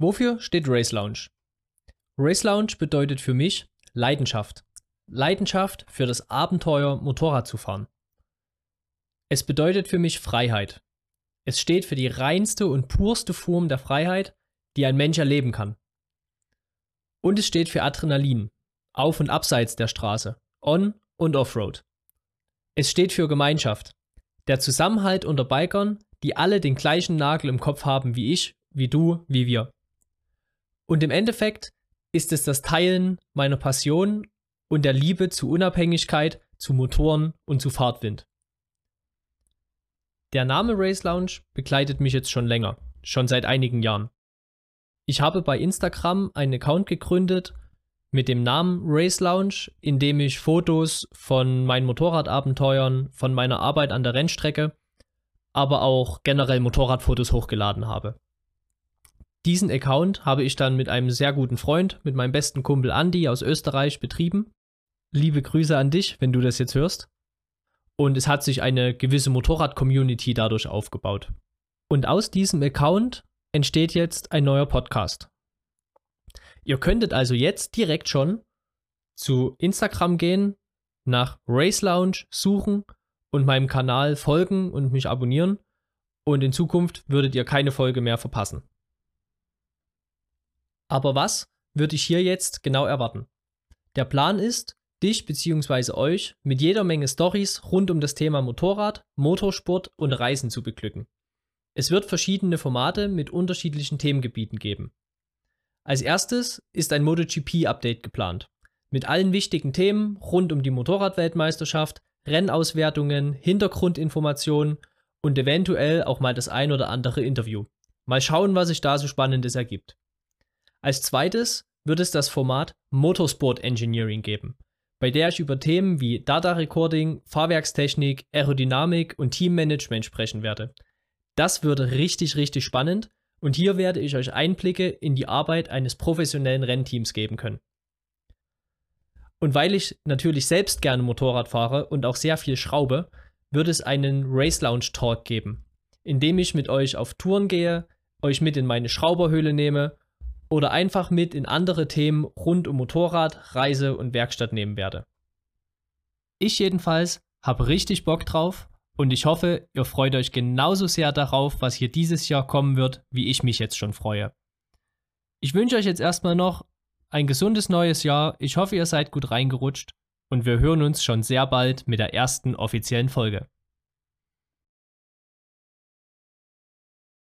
Wofür steht Race Lounge? Race Lounge bedeutet für mich Leidenschaft. Leidenschaft für das Abenteuer Motorrad zu fahren. Es bedeutet für mich Freiheit. Es steht für die reinste und purste Form der Freiheit, die ein Mensch erleben kann. Und es steht für Adrenalin, auf und abseits der Straße, on und offroad. Es steht für Gemeinschaft, der Zusammenhalt unter Bikern, die alle den gleichen Nagel im Kopf haben wie ich, wie du, wie wir. Und im Endeffekt ist es das Teilen meiner Passion und der Liebe zu Unabhängigkeit, zu Motoren und zu Fahrtwind. Der Name Race Lounge begleitet mich jetzt schon länger, schon seit einigen Jahren. Ich habe bei Instagram einen Account gegründet mit dem Namen Race Lounge, in dem ich Fotos von meinen Motorradabenteuern, von meiner Arbeit an der Rennstrecke, aber auch generell Motorradfotos hochgeladen habe. Diesen Account habe ich dann mit einem sehr guten Freund, mit meinem besten Kumpel Andy aus Österreich betrieben. Liebe Grüße an dich, wenn du das jetzt hörst. Und es hat sich eine gewisse Motorrad-Community dadurch aufgebaut. Und aus diesem Account entsteht jetzt ein neuer Podcast. Ihr könntet also jetzt direkt schon zu Instagram gehen, nach Race Lounge suchen und meinem Kanal folgen und mich abonnieren. Und in Zukunft würdet ihr keine Folge mehr verpassen. Aber was würde ich hier jetzt genau erwarten? Der Plan ist, dich bzw. euch mit jeder Menge Stories rund um das Thema Motorrad, Motorsport und Reisen zu beglücken. Es wird verschiedene Formate mit unterschiedlichen Themengebieten geben. Als erstes ist ein MotoGP-Update geplant. Mit allen wichtigen Themen rund um die Motorradweltmeisterschaft, Rennauswertungen, Hintergrundinformationen und eventuell auch mal das ein oder andere Interview. Mal schauen, was sich da so Spannendes ergibt. Als zweites wird es das Format Motorsport Engineering geben, bei der ich über Themen wie Data Recording, Fahrwerkstechnik, Aerodynamik und Teammanagement sprechen werde. Das wird richtig, richtig spannend und hier werde ich euch Einblicke in die Arbeit eines professionellen Rennteams geben können. Und weil ich natürlich selbst gerne Motorrad fahre und auch sehr viel schraube, wird es einen Race Lounge Talk geben, in dem ich mit euch auf Touren gehe, euch mit in meine Schrauberhöhle nehme oder einfach mit in andere Themen rund um Motorrad, Reise und Werkstatt nehmen werde. Ich jedenfalls habe richtig Bock drauf und ich hoffe, ihr freut euch genauso sehr darauf, was hier dieses Jahr kommen wird, wie ich mich jetzt schon freue. Ich wünsche euch jetzt erstmal noch ein gesundes neues Jahr. Ich hoffe, ihr seid gut reingerutscht und wir hören uns schon sehr bald mit der ersten offiziellen Folge.